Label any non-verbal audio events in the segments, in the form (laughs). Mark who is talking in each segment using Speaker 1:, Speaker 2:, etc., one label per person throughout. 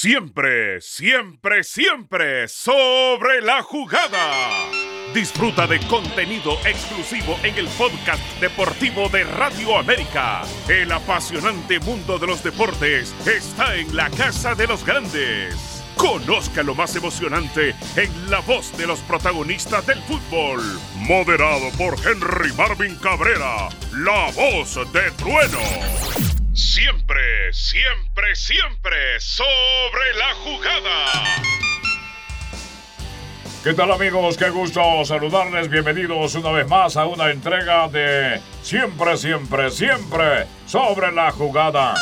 Speaker 1: Siempre, siempre, siempre sobre la jugada. Disfruta de contenido exclusivo en el podcast deportivo de Radio América. El apasionante mundo de los deportes está en la casa de los grandes. Conozca lo más emocionante en la voz de los protagonistas del fútbol. Moderado por Henry Marvin Cabrera, la voz de trueno. Siempre, siempre, siempre sobre la jugada.
Speaker 2: ¿Qué tal amigos? Qué gusto saludarles. Bienvenidos una vez más a una entrega de Siempre, siempre, siempre sobre la jugada.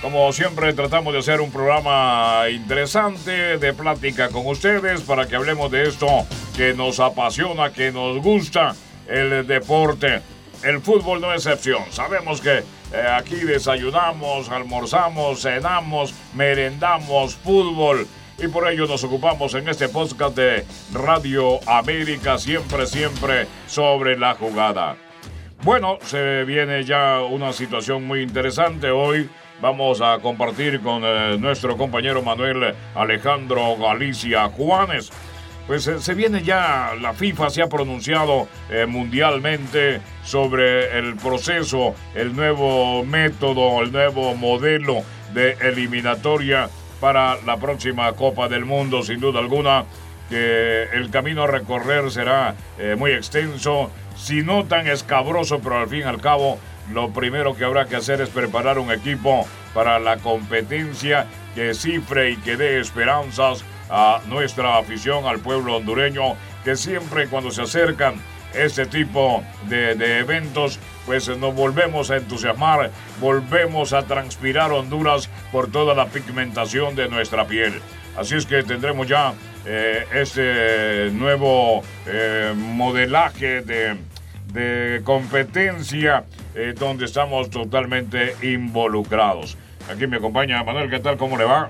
Speaker 2: Como siempre tratamos de hacer un programa interesante de plática con ustedes para que hablemos de esto que nos apasiona, que nos gusta, el deporte. El fútbol no es excepción. Sabemos que eh, aquí desayunamos, almorzamos, cenamos, merendamos fútbol. Y por ello nos ocupamos en este podcast de Radio América, siempre, siempre sobre la jugada. Bueno, se viene ya una situación muy interesante hoy. Vamos a compartir con eh, nuestro compañero Manuel Alejandro Galicia Juanes pues eh, se viene ya, la FIFA se ha pronunciado eh, mundialmente sobre el proceso, el nuevo método, el nuevo modelo de eliminatoria para la próxima Copa del Mundo, sin duda alguna que el camino a recorrer será eh, muy extenso, si no tan escabroso, pero al fin y al cabo lo primero que habrá que hacer es preparar un equipo para la competencia que cifre y que dé esperanzas a nuestra afición, al pueblo hondureño, que siempre cuando se acercan este tipo de, eventos, pues nos volvemos a entusiasmar, volvemos a transpirar Honduras por toda la pigmentación de nuestra piel. Así es que tendremos ya eh, este nuevo eh, modelaje de, competencia eh, donde estamos totalmente involucrados. Aquí me acompaña Manuel, ¿qué tal? ¿Cómo le va?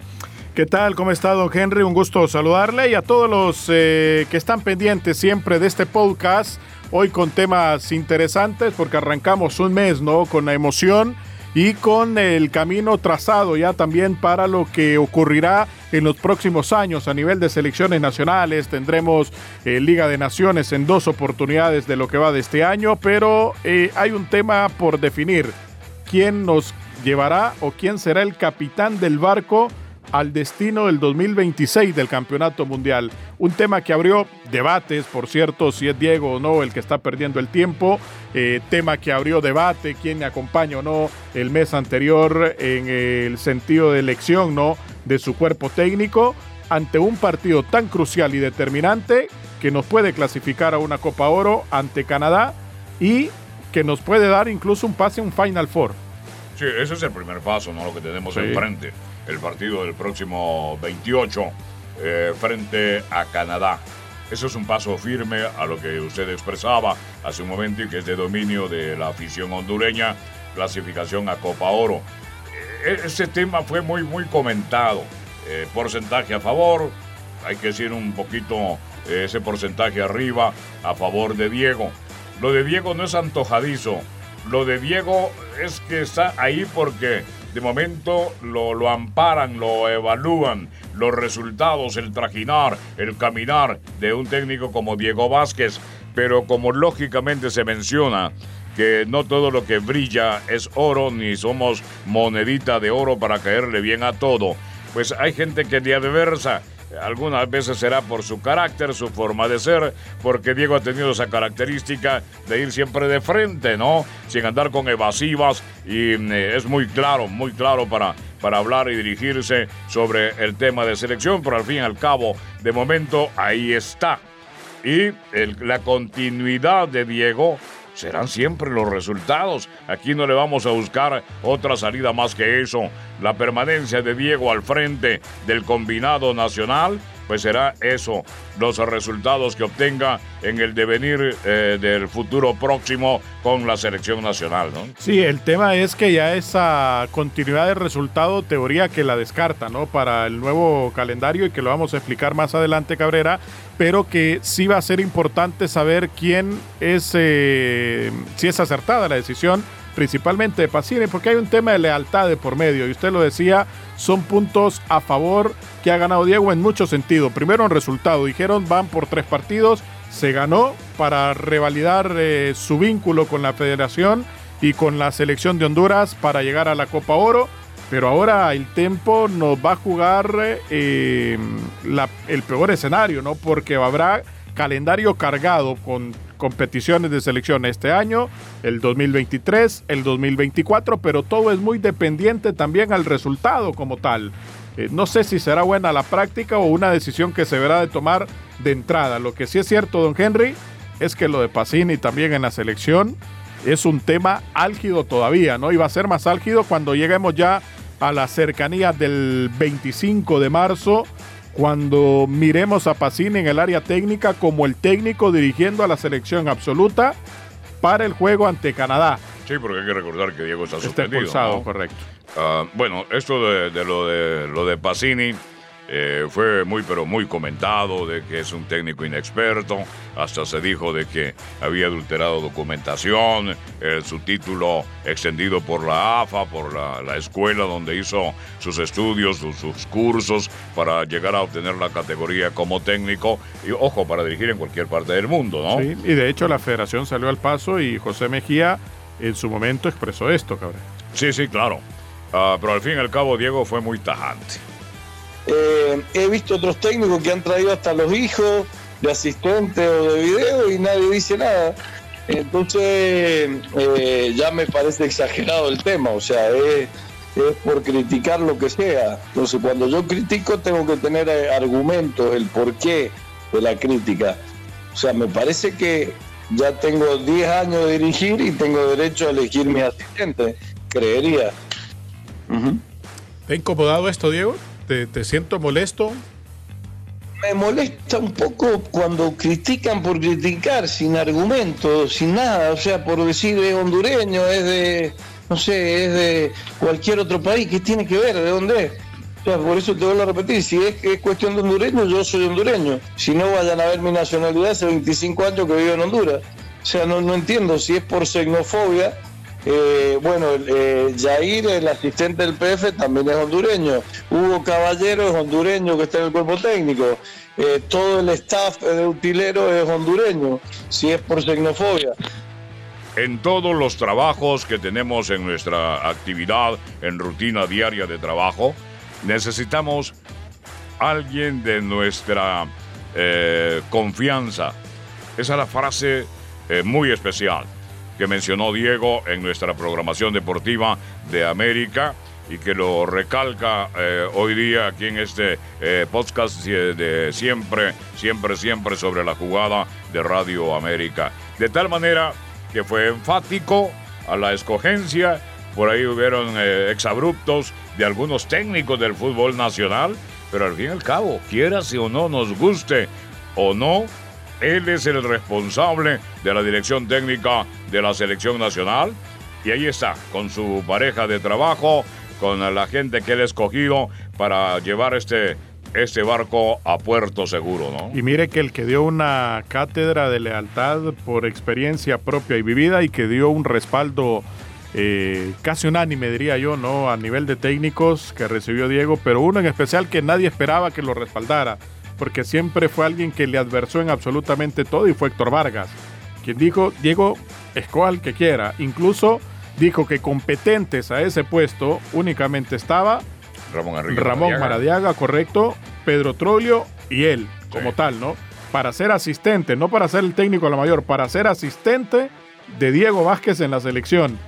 Speaker 3: ¿Qué tal? ¿Cómo está, don Henry? Un gusto saludarle y a todos los eh, que están pendientes siempre de este podcast. Hoy con temas interesantes porque arrancamos un mes, ¿no? Con la emoción y con el camino trazado ya también para lo que ocurrirá en los próximos años a nivel de selecciones nacionales. Tendremos eh, Liga de Naciones en dos oportunidades de lo que va de este año, pero eh, hay un tema por definir. ¿Quién nos llevará o quién será el capitán del barco? Al destino del 2026 del Campeonato Mundial. Un tema que abrió debates, por cierto, si es Diego o no el que está perdiendo el tiempo. Eh, tema que abrió debate, quién me acompaña o no el mes anterior en el sentido de elección ¿no? de su cuerpo técnico ante un partido tan crucial y determinante que nos puede clasificar a una Copa Oro ante Canadá y que nos puede dar incluso un pase a un Final Four.
Speaker 2: Sí, ese es el primer paso, ¿no? Lo que tenemos enfrente el partido del próximo 28 eh, frente a Canadá. Eso es un paso firme a lo que usted expresaba hace un momento y que es de dominio de la afición hondureña, clasificación a Copa Oro. Eh, ese tema fue muy, muy comentado. Eh, porcentaje a favor, hay que decir un poquito ese porcentaje arriba a favor de Diego. Lo de Diego no es antojadizo. Lo de Diego es que está ahí porque de momento lo, lo amparan, lo evalúan, los resultados, el trajinar, el caminar de un técnico como Diego Vázquez. Pero como lógicamente se menciona, que no todo lo que brilla es oro, ni somos monedita de oro para caerle bien a todo. Pues hay gente que de adversa algunas veces será por su carácter, su forma de ser, porque Diego ha tenido esa característica de ir siempre de frente, ¿no? Sin andar con evasivas y mm, eh, es muy claro, muy claro para, para hablar y dirigirse sobre el tema de selección, pero al fin y al cabo, de momento, ahí está. Y la continuidad de Diego serán siempre los resultados. Aquí no le vamos a buscar otra salida más que eso. La permanencia de Diego al frente del combinado nacional pues será eso, los resultados que obtenga en el devenir eh, del futuro próximo con la selección nacional, ¿no?
Speaker 3: Sí, el tema es que ya esa continuidad de resultado, teoría que la descarta, ¿no? Para el nuevo calendario y que lo vamos a explicar más adelante, Cabrera, pero que sí va a ser importante saber quién es, eh, si es acertada la decisión principalmente de Pacini, porque hay un tema de lealtad de por medio, y usted lo decía, son puntos a favor que ha ganado Diego en muchos sentidos. Primero en resultado, dijeron van por tres partidos, se ganó para revalidar eh, su vínculo con la federación y con la selección de Honduras para llegar a la Copa Oro. Pero ahora el tiempo nos va a jugar eh, el peor escenario, ¿no? Porque habrá calendario cargado con competiciones de selección este año, el 2023, el 2024, pero todo es muy dependiente también al resultado como tal. Eh, no sé si será buena la práctica o una decisión que se verá de tomar de entrada. Lo que sí es cierto, don Henry, es que lo de Pacini también en la selección es un tema álgido todavía, ¿no? Y va a ser más álgido cuando lleguemos ya a la cercanía del 25 de marzo, cuando miremos a Pacini en el área técnica como el técnico dirigiendo a la selección absoluta para el juego ante Canadá.
Speaker 2: Sí, porque hay que recordar que Diego está, suspendido.
Speaker 3: Está correcto.
Speaker 2: Ah, bueno, esto de, lo de lo de Pacini eh, fue muy pero muy comentado de que es un técnico inexperto, hasta se dijo de que había adulterado documentación, su título extendido por la AFA, por la, escuela donde hizo sus estudios, sus, cursos para llegar a obtener la categoría como técnico y ojo, para dirigir en cualquier parte del mundo, ¿no?
Speaker 3: Sí, y de hecho la federación salió al paso y José Mejía en su momento expresó esto, cabrón.
Speaker 2: Sí, sí, claro. Ah, pero al fin y al cabo Diego fue muy tajante.
Speaker 4: Eh, he visto otros técnicos que han traído hasta los hijos de asistente o de video y nadie dice nada. Entonces eh, ya me parece exagerado el tema, o sea, es, por criticar lo que sea. Entonces cuando yo critico tengo que tener eh, argumentos, el porqué de la crítica. O sea, me parece que ya tengo 10 años de dirigir y tengo derecho a elegir mi asistente, creería.
Speaker 3: ¿Te ha incomodado esto, Diego? ¿Te, siento molesto?
Speaker 4: Me molesta un poco cuando critican por criticar, sin argumentos, sin nada. O sea, por decir es hondureño, es de, no sé, es de cualquier otro país. ¿Qué tiene que ver? ¿De dónde es? O sea, por eso te vuelvo a repetir, si es es cuestión de hondureño, yo soy hondureño. Si no, vayan a ver mi nacionalidad, hace 25 años que vivo en Honduras. O sea, no, no entiendo si es por xenofobia eh, bueno, eh, Jair, el asistente del PF, también es hondureño. Hugo Caballero es hondureño que está en el cuerpo técnico. Eh, todo el staff de utilero es hondureño, si es por xenofobia.
Speaker 2: En todos los trabajos que tenemos en nuestra actividad, en rutina diaria de trabajo, necesitamos alguien de nuestra confianza. Esa es la frase muy especial que mencionó Diego en nuestra programación deportiva de América y que lo recalca eh, hoy día aquí en este eh, podcast de siempre, siempre, siempre sobre la jugada de Radio América. De tal manera que fue enfático a la escogencia, por ahí hubieron eh, exabruptos de algunos técnicos del fútbol nacional, pero al fin y al cabo, quiera si o no nos guste o no, él es el responsable de la dirección técnica de la selección nacional. Y ahí está, con su pareja de trabajo, con la gente que él ha escogido para llevar este, este barco a puerto seguro, ¿no?
Speaker 3: Y mire que el que dio una cátedra de lealtad por experiencia propia y vivida y que dio un respaldo eh, casi unánime, diría yo, ¿no? A nivel de técnicos que recibió Diego, pero uno en especial que nadie esperaba que lo respaldara porque siempre fue alguien que le adversó en absolutamente todo y fue Héctor Vargas, quien dijo, Diego, escoal que quiera. Incluso dijo que competentes a ese puesto únicamente estaba Ramón, Maradiaga. correcto, Pedro Troglio y él, como tal, ¿no? Para ser asistente, no para ser el técnico a la mayor, para ser asistente de Diego Vázquez en la selección.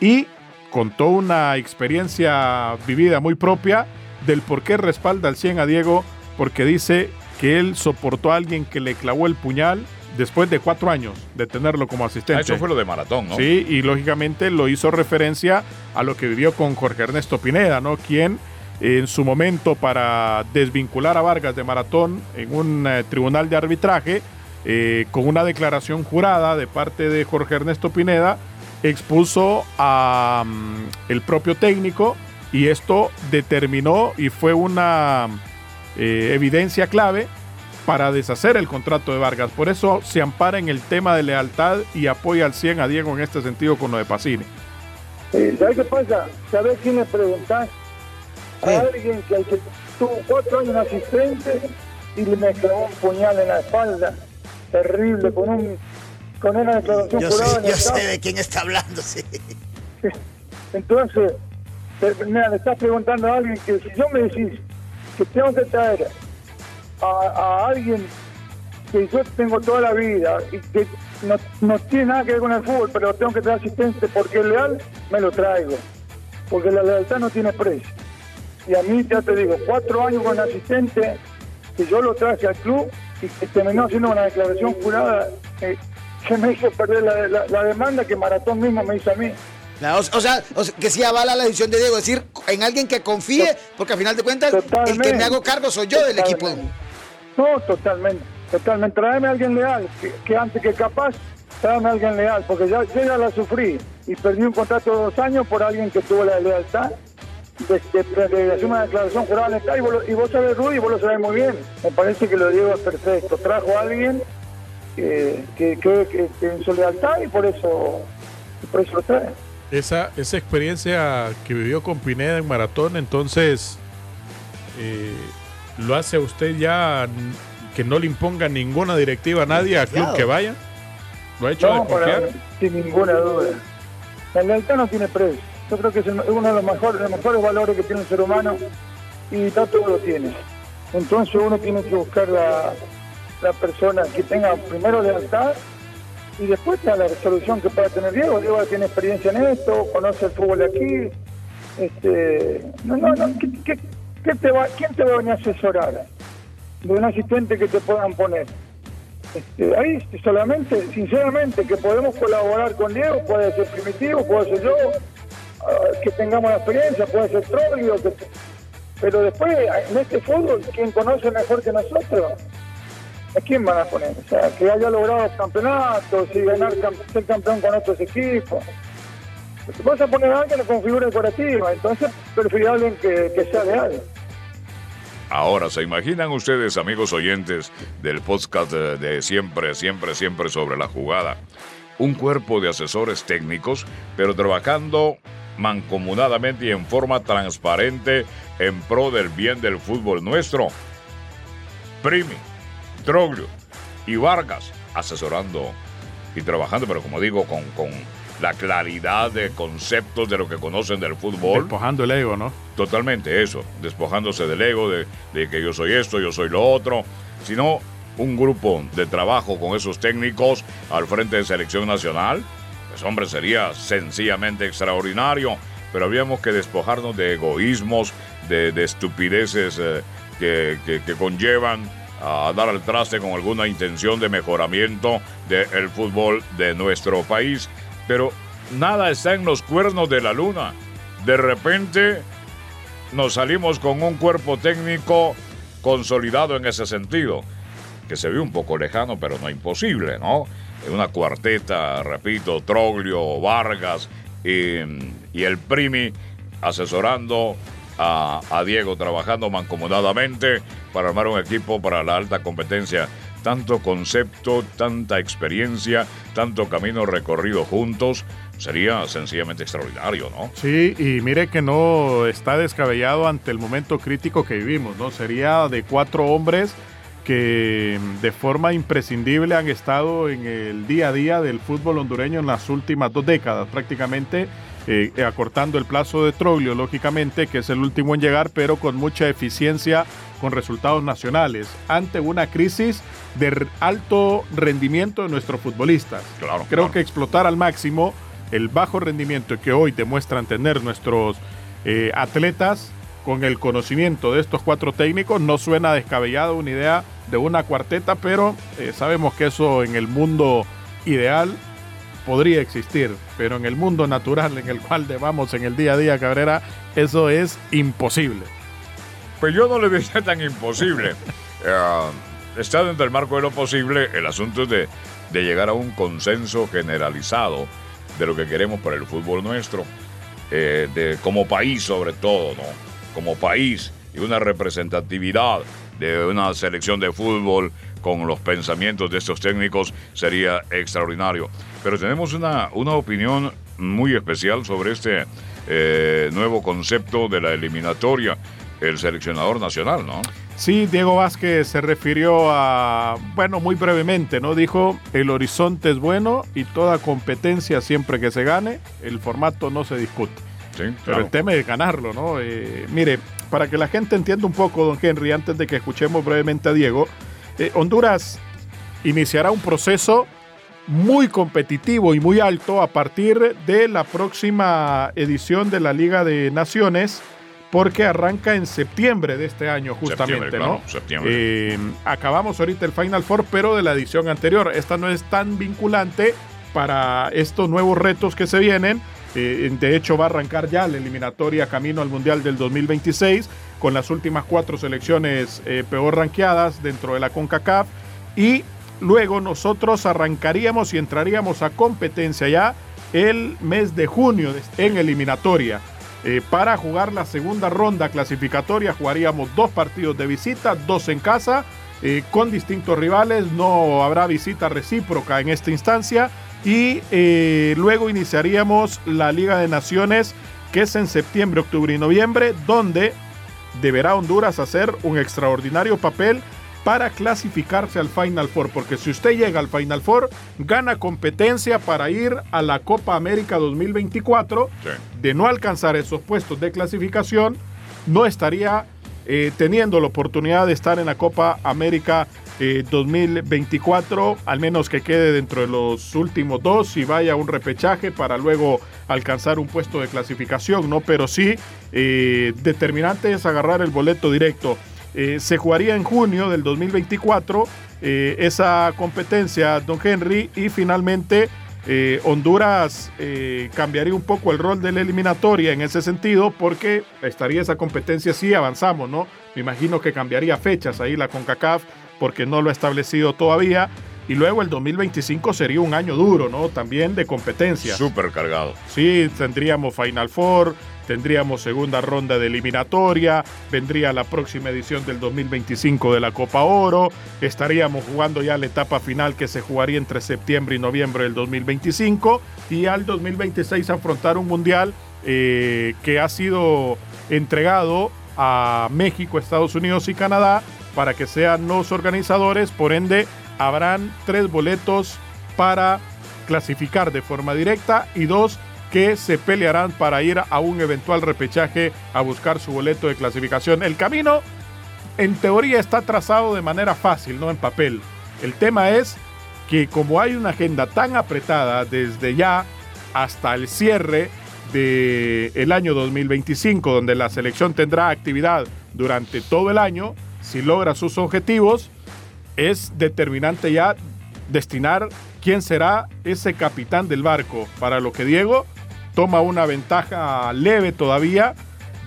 Speaker 3: Y contó una experiencia vivida muy propia del por qué respalda al 100 a Diego porque dice que él soportó a alguien que le clavó el puñal después de cuatro años de tenerlo como asistente. Ah,
Speaker 2: eso fue lo de Maratón, ¿no?
Speaker 3: Sí, y lógicamente lo hizo referencia a lo que vivió con Jorge Ernesto Pineda, ¿no? Quien en su momento para desvincular a Vargas de Maratón en un eh, tribunal de arbitraje, eh, con una declaración jurada de parte de Jorge Ernesto Pineda, expuso a mm, el propio técnico y esto determinó y fue una eh, evidencia clave para deshacer el contrato de Vargas. Por eso se ampara en el tema de lealtad y apoya al 100 a Diego en este sentido con lo de Pacini.
Speaker 5: Eh, ¿Sabes qué pasa? ¿Sabes quién le preguntás? A alguien que, que tuvo cuatro años asistente y le me clavó un puñal en la espalda. Terrible, con un con una declaración
Speaker 6: Yo,
Speaker 5: jurada
Speaker 6: sé, yo sé de quién está hablando, sí. (laughs)
Speaker 5: Entonces, te- mira, le estás preguntando a alguien que si yo me decís que tengo que traer a, alguien que yo tengo toda la vida y que no, no tiene nada que ver con el fútbol, pero tengo que traer asistente porque es leal, me lo traigo. Porque la lealtad no tiene precio. Y a mí, ya te digo, cuatro años con asistente, que yo lo traje al club y que terminó haciendo una declaración jurada eh, que me hizo perder la- la demanda que Maratón mismo me hizo a mí.
Speaker 6: O, o sea, o sea, que sí avala la decisión de Diego, es decir, en alguien que confíe, porque al final de cuentas, el que me hago cargo soy yo del equipo.
Speaker 5: No, totalmente, totalmente. Tráeme a alguien leal, que, que antes que capaz, tráeme a alguien leal, porque ya, yo ya la sufrí y perdí un contrato de dos años por alguien que tuvo la lealtad de, de- de hacer una declaración jurada estadio, y vos, y vos sabés, Rudy, y vos lo sabés muy bien. Me parece que lo de Diego es perfecto. Trajo a alguien que, que, que- que- en su lealtad y por eso, por eso lo trae.
Speaker 3: Esa, esa experiencia que vivió con Pineda en maratón, entonces, eh, lo hace a usted ya que no le imponga ninguna directiva a nadie, al club que vaya. ¿Lo ha hecho
Speaker 5: No, para, sin ninguna duda. La lealtad no tiene precio. Yo creo que es uno de los mejores, los mejores valores que tiene el ser humano y todo lo tiene. Entonces uno tiene que buscar la, la persona que tenga primero lealtad y después está la resolución que pueda tener Diego. Diego tiene experiencia en esto, conoce el fútbol aquí. Este, no, no, no, ¿qué, te va, ¿quién te va a venir a asesorar? De un asistente que te puedan poner. Este, ahí solamente, sinceramente, que podemos colaborar con Diego, puede ser Primitivo, puede ser yo, ah, que tengamos la experiencia, puede ser Troglio, que- pero después en este fútbol, ¿quién conoce mejor que nosotros? ¿A quién van a poner? O sea, que haya logrado campeonatos y ganar ser campeón con otros equipos. Vas a poner a alguien con figura decorativa, entonces prefiero a alguien que, sea leal.
Speaker 2: Ahora, ¿se imaginan ustedes, amigos oyentes del podcast de, de siempre, siempre, siempre sobre la jugada? Un cuerpo de asesores técnicos, pero trabajando mancomunadamente y en forma transparente en pro del bien del fútbol nuestro. Primi, Troglio y Vargas asesorando y trabajando, pero como digo, con, con la claridad de conceptos de lo que conocen del fútbol.
Speaker 3: Despojando el ego, ¿no?
Speaker 2: Totalmente eso, despojándose del ego, de, de que yo soy esto, yo soy lo otro, sino un grupo de trabajo con esos técnicos al frente de selección nacional, pues hombre, sería sencillamente extraordinario, pero habíamos que despojarnos de egoísmos, de, de estupideces eh, que, que- que conllevan a dar al traste con alguna intención de mejoramiento del fútbol de nuestro país. Pero nada está en los cuernos de la luna. De repente nos salimos con un cuerpo técnico consolidado en ese sentido, que se ve un poco lejano, pero no imposible, ¿no? Una cuarteta, repito, Troglio, Vargas y, y el Primi asesorando a, Diego, trabajando mancomunadamente para armar un equipo para la alta competencia. Tanto concepto, tanta experiencia, tanto camino recorrido juntos, sería sencillamente extraordinario, ¿no?
Speaker 3: Sí, y mire que no está descabellado ante el momento crítico que vivimos, ¿no? Sería de cuatro hombres que de forma imprescindible han estado en el día a día del fútbol hondureño en las últimas dos décadas, prácticamente eh, acortando el plazo de Troglio, lógicamente, que es el último en llegar, pero con mucha eficiencia con resultados nacionales, ante una crisis de alto rendimiento de nuestros futbolistas.
Speaker 2: Claro,
Speaker 3: Creo
Speaker 2: claro.
Speaker 3: que explotar al máximo el bajo rendimiento que hoy demuestran tener nuestros eh, atletas con el conocimiento de estos cuatro técnicos no suena descabellado una idea de una cuarteta, pero eh, sabemos que eso en el mundo ideal podría existir, pero en el mundo natural en el cual vamos en el día a día, Cabrera, eso es imposible.
Speaker 2: Pues yo no le diría tan imposible. (laughs) Eh, está dentro del marco de lo posible. El asunto de, de llegar a un consenso generalizado de lo que queremos para el fútbol nuestro. eh, de, como país sobre todo, ¿no? Como país y una representatividad de una selección de fútbol con los pensamientos de estos técnicos sería extraordinario. Pero tenemos una, una opinión muy especial sobre este eh, nuevo concepto de la eliminatoria, el seleccionador nacional, ¿no?
Speaker 3: Sí, Diego Vázquez se refirió a, bueno, muy brevemente, ¿no? Dijo, el horizonte es bueno y toda competencia siempre que se gane, el formato no se discute.
Speaker 2: Sí,
Speaker 3: Pero el tema es ganarlo, ¿no? Eh, mire, para que la gente entienda un poco, don Henry, antes de que escuchemos brevemente a Diego, eh, Honduras iniciará un proceso muy competitivo y muy alto a partir de la próxima edición de la Liga de Naciones, porque arranca en septiembre de este año, justamente,
Speaker 2: Septiembre,
Speaker 3: ¿no?
Speaker 2: claro, septiembre.
Speaker 3: Eh, acabamos ahorita el Final Four, pero de la edición anterior. Esta no es tan vinculante para estos nuevos retos que se vienen. Eh, de hecho, va a arrancar ya la eliminatoria camino al Mundial del 2026 con las últimas cuatro selecciones eh, peor ranqueadas dentro de la CONCACAF. Y luego nosotros arrancaríamos y entraríamos a competencia ya el mes de junio de- en eliminatoria. Eh, para jugar la segunda ronda clasificatoria jugaríamos dos partidos de visita, dos en casa, eh, con distintos rivales, no habrá visita recíproca en esta instancia y luego iniciaríamos la Liga de Naciones que es en septiembre, octubre y noviembre, donde deberá Honduras hacer un extraordinario papel para clasificarse al Final Four, porque si usted llega al Final Four, gana competencia para ir a la Copa América 2024.
Speaker 2: Sí.
Speaker 3: De no alcanzar esos puestos de clasificación, no estaría eh, teniendo la oportunidad de estar en la Copa América eh, 2024, al menos que quede dentro de los últimos dos y vaya a un repechaje para luego alcanzar un puesto de clasificación, ¿no? Pero sí, eh, determinante es agarrar el boleto directo. Eh, se jugaría en junio del 2024 eh, esa competencia, don Henry, y finalmente eh, Honduras eh, cambiaría un poco el rol de la eliminatoria en ese sentido porque estaría esa competencia si avanzamos, ¿no? Me imagino que cambiaría fechas ahí la CONCACAF porque no lo ha establecido todavía. Y luego el 2025 sería un año duro, ¿no? También de competencia.
Speaker 2: Súper cargado.
Speaker 3: Sí, tendríamos Final Four, tendríamos segunda ronda de eliminatoria, vendría la próxima edición del 2025 de la Copa Oro, estaríamos jugando ya la etapa final que se jugaría entre septiembre y noviembre del 2025 y al 2026 afrontar un mundial eh, que ha sido entregado a México, Estados Unidos y Canadá para que sean los organizadores, por ende habrán tres boletos para clasificar de forma directa y dos que se pelearán para ir a un eventual repechaje a buscar su boleto de clasificación. El camino, en teoría, está trazado de manera fácil, no en papel. El tema es que como hay una agenda tan apretada desde ya hasta el cierre del el año 2025, donde la selección tendrá actividad durante todo el año, si logra sus objetivos, es determinante ya destinar quién será ese capitán del barco, para lo que Diego toma una ventaja leve todavía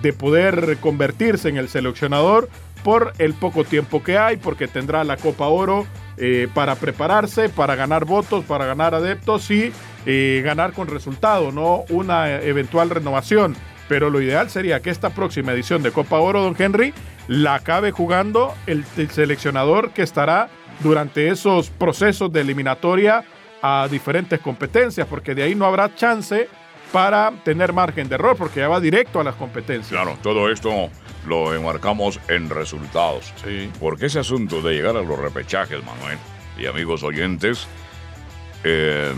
Speaker 3: de poder convertirse en el seleccionador por el poco tiempo que hay, porque tendrá la Copa Oro eh, para prepararse, para ganar votos, para ganar adeptos y eh, ganar con resultado, no una eventual renovación. Pero lo ideal sería que esta próxima edición de Copa Oro, don Henry, la acabe jugando el, el seleccionador que estará durante esos procesos de eliminatoria a diferentes competencias, porque de ahí no habrá chance para tener margen de error, porque ya va directo a las competencias.
Speaker 2: Claro, todo esto lo enmarcamos en resultados.
Speaker 3: Sí.
Speaker 2: Porque ese asunto de llegar a los repechajes, Manuel, y amigos oyentes, eh,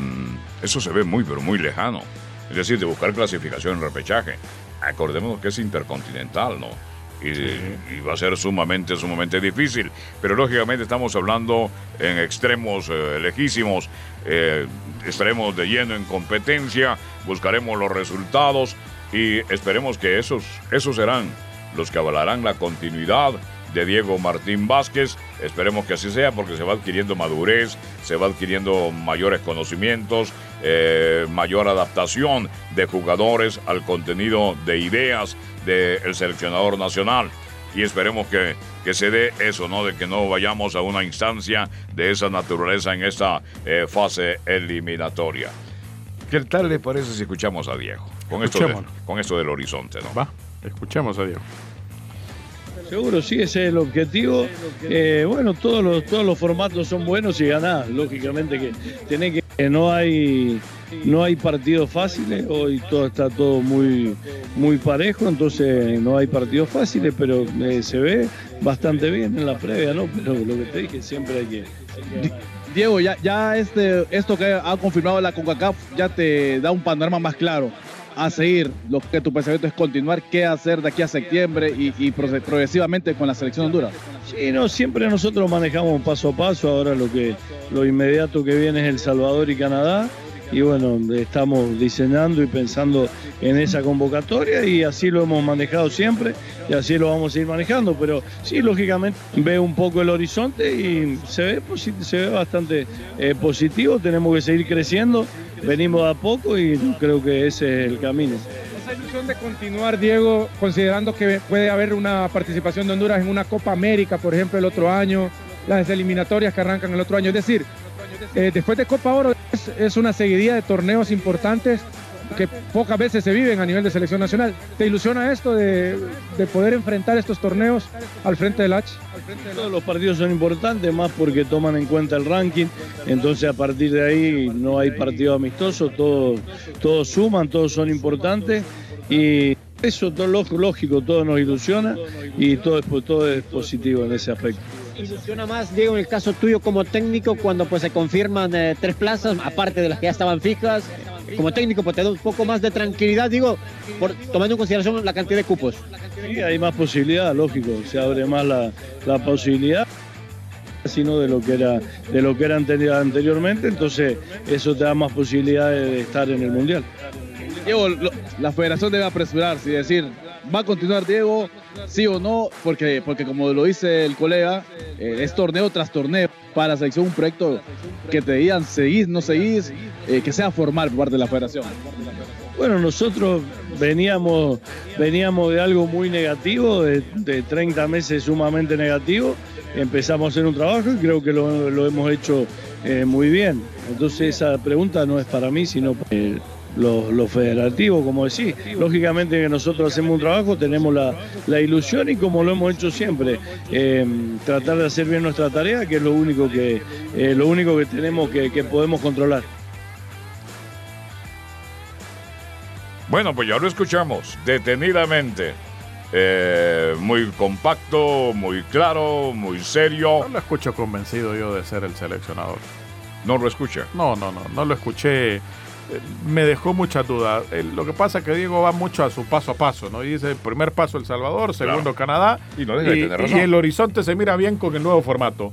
Speaker 2: eso se ve muy, pero muy lejano. Es decir, de buscar clasificación en repechaje. Acordémonos que es intercontinental, ¿no? Y, y va a ser sumamente, sumamente difícil. Pero lógicamente estamos hablando en extremos eh, lejísimos. Eh, estaremos de lleno en competencia, buscaremos los resultados y esperemos que esos, esos serán los que avalarán la continuidad de Diego Martín Vázquez. Esperemos que así sea porque se va adquiriendo madurez, se va adquiriendo mayores conocimientos, eh, mayor adaptación de jugadores al contenido de ideas del seleccionador nacional. Y esperemos que, que se dé eso, ¿no? De que no vayamos a una instancia de esa naturaleza en esta eh, fase eliminatoria. ¿Qué tal le parece si escuchamos a Diego? Con esto, de-
Speaker 3: Escuchémoslo.
Speaker 2: con esto del horizonte, ¿no?
Speaker 3: Va, escuchemos a Diego.
Speaker 7: Seguro, sí, ese es el objetivo. Eh, bueno, todos los, todos los formatos son buenos y ganás. Lógicamente que tenés que no hay no hay partidos fáciles, hoy todo está todo muy, muy parejo, entonces no hay partidos fáciles, pero eh, se ve bastante bien en la previa, ¿no? Pero lo que te dije, siempre hay que...
Speaker 8: Diego, ya, ya este, esto que ha confirmado la CONCACAF ya te da un panorama más claro a seguir. Lo que tu pensamiento es continuar, qué hacer de aquí a septiembre y, progresivamente con la selección de Honduras.
Speaker 7: Sí, no, siempre nosotros manejamos paso a paso. Ahora lo que lo inmediato que viene es El Salvador y Canadá. Y bueno, estamos diseñando y pensando en esa convocatoria y así lo hemos manejado siempre y así lo vamos a ir manejando. Pero sí, lógicamente veo un poco el horizonte y se ve, se ve bastante eh, positivo. Tenemos que seguir creciendo venimos a poco y creo que ese es el camino.
Speaker 9: Esa ilusión de continuar, Diego, considerando que puede haber una participación de Honduras en una Copa América, por ejemplo, el otro año, las eliminatorias que arrancan el otro año. Es decir, eh, después de Copa Oro es, una seguidilla de torneos importantes que pocas veces se viven a nivel de selección nacional. ¿Te ilusiona esto de, poder enfrentar estos torneos al frente del H?
Speaker 7: Todos los partidos son importantes, más porque toman en cuenta el ranking, entonces a partir de ahí no hay partido amistoso, todos, todos suman, todos son importantes y eso todo lógico, todo nos ilusiona y todo todo es positivo en ese aspecto
Speaker 10: ilusiona más, Diego, en el caso tuyo como técnico, cuando pues se confirman eh, tres plazas, aparte de las que ya estaban fijas? Como técnico, pues te da un poco más de tranquilidad, digo, por, tomando en consideración la cantidad de cupos.
Speaker 7: Sí, hay más posibilidad, lógico, se abre más la, la posibilidad sino de lo que era de lo que era anteriormente, entonces eso te da más posibilidades de estar en el mundial.
Speaker 8: Diego, la federación debe apresurarse y decir, ¿va a continuar Diego? ¿Sí o no? Porque, porque como lo dice el colega, eh, es torneo tras torneo para la selección un proyecto que te digan seguís, no seguís, eh, que sea formal por parte de la federación.
Speaker 7: Bueno, nosotros veníamos, veníamos de algo muy negativo, de, 30 meses sumamente negativo. Empezamos a hacer un trabajo y creo que lo, hemos hecho eh, muy bien. Entonces esa pregunta no es para mí, sino para los, federativos, como decís. Lógicamente que nosotros hacemos un trabajo, tenemos la, ilusión y como lo hemos hecho siempre, eh, tratar de hacer bien nuestra tarea, que es lo único que, eh, lo único que tenemos que, que podemos controlar.
Speaker 2: Bueno, pues ya lo escuchamos detenidamente. Eh, muy compacto, muy claro, muy serio.
Speaker 3: No lo escucho convencido yo de ser el seleccionador.
Speaker 2: ¿No lo escucha?
Speaker 3: No, no, no, no lo escuché me dejó muchas dudas. Lo que pasa es que Diego va mucho a su paso a paso, ¿no? Y dice, primer paso El Salvador, segundo Canadá. Y, el horizonte se mira bien con el nuevo formato.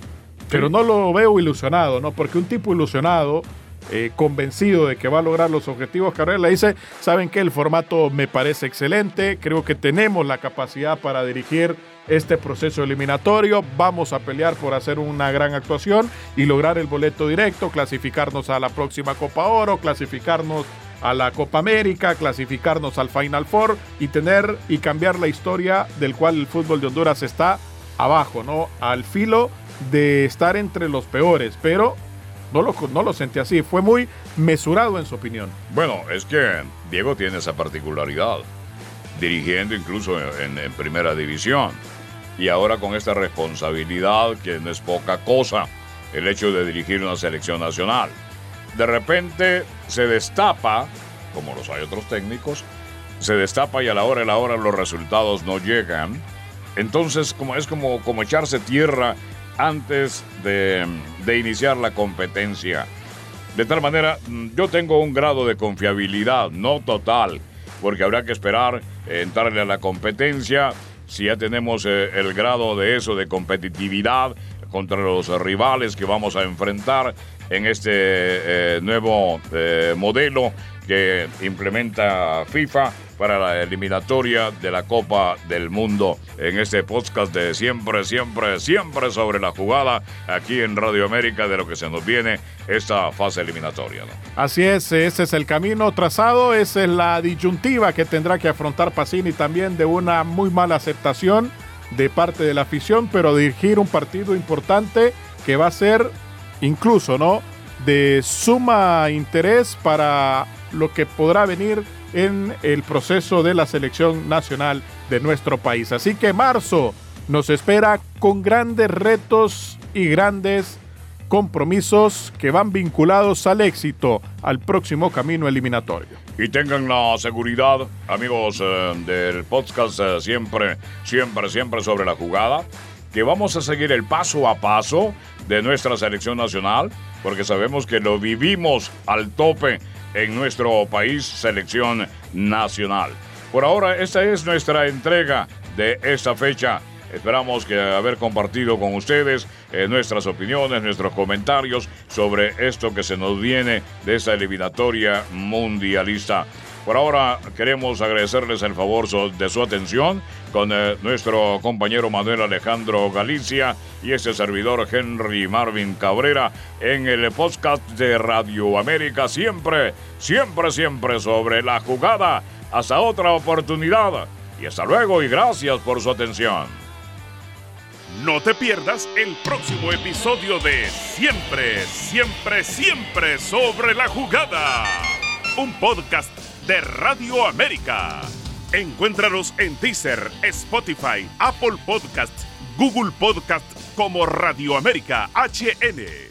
Speaker 3: Pero no lo veo ilusionado, ¿no? Porque un tipo ilusionado, eh, convencido de que va a lograr los objetivos que le dice, saben que el formato me parece excelente, creo que tenemos la capacidad para dirigir este proceso eliminatorio. Vamos a pelear por hacer una gran actuación y lograr el boleto directo, clasificarnos a la próxima Copa Oro, clasificarnos a la Copa América, clasificarnos al Final Four y tener y cambiar la historia del cual el fútbol de Honduras está abajo, ¿no? Al filo de estar entre los peores, pero no lo, no lo sentí así, fue muy mesurado en su opinión.
Speaker 2: Bueno, es que Diego tiene esa particularidad, dirigiendo incluso en primera división y ahora con esta responsabilidad que no es poca cosa, el hecho de dirigir una selección nacional. De repente se destapa, como los hay otros técnicos, se destapa y a la hora de la hora los resultados no llegan. Entonces como, es como, como echarse tierra antes de, de iniciar la competencia. De tal manera, yo tengo un grado de confiabilidad, no total, porque habrá que esperar entrarle a la competencia si ya tenemos eh, el grado de eso, de competitividad contra los rivales que vamos a enfrentar en este eh, nuevo eh, modelo que implementa FIFA para la eliminatoria de la Copa del Mundo. En este podcast de siempre, siempre, siempre sobre la jugada aquí en Radio América de lo que se nos viene esta fase eliminatoria.
Speaker 3: Así es, ese es el camino trazado, esa es la disyuntiva que tendrá que afrontar Pacini también de una muy mala aceptación de parte de la afición, pero dirigir un partido importante que va a ser incluso, ¿no? De suma interés para lo que podrá venir en el proceso de la selección nacional de nuestro país. Así que marzo nos espera con grandes retos y grandes compromisos que van vinculados al éxito, al próximo camino eliminatorio.
Speaker 2: Y tengan la seguridad, amigos eh, del podcast eh, siempre, siempre, siempre sobre la jugada, que vamos a seguir el paso a paso de nuestra selección nacional, porque sabemos que lo vivimos al tope en nuestro país, selección nacional. Por ahora, esta es nuestra entrega de esta fecha Esperamos que haber compartido con ustedes eh, nuestras opiniones, nuestros comentarios sobre esto que se nos viene de esta eliminatoria mundialista. Por ahora queremos agradecerles el favor de su atención con eh, nuestro compañero Manuel Alejandro Galicia y este servidor Henry Marvin Cabrera en el podcast de Radio América. Siempre, siempre, siempre sobre la jugada. Hasta otra oportunidad. Y hasta luego y gracias por su atención.
Speaker 1: No te pierdas el próximo episodio de Siempre, siempre, siempre sobre la jugada. Un podcast de Radio América. Encuéntranos en Deezer, Spotify, Apple Podcasts, Google Podcasts como Radio América HN.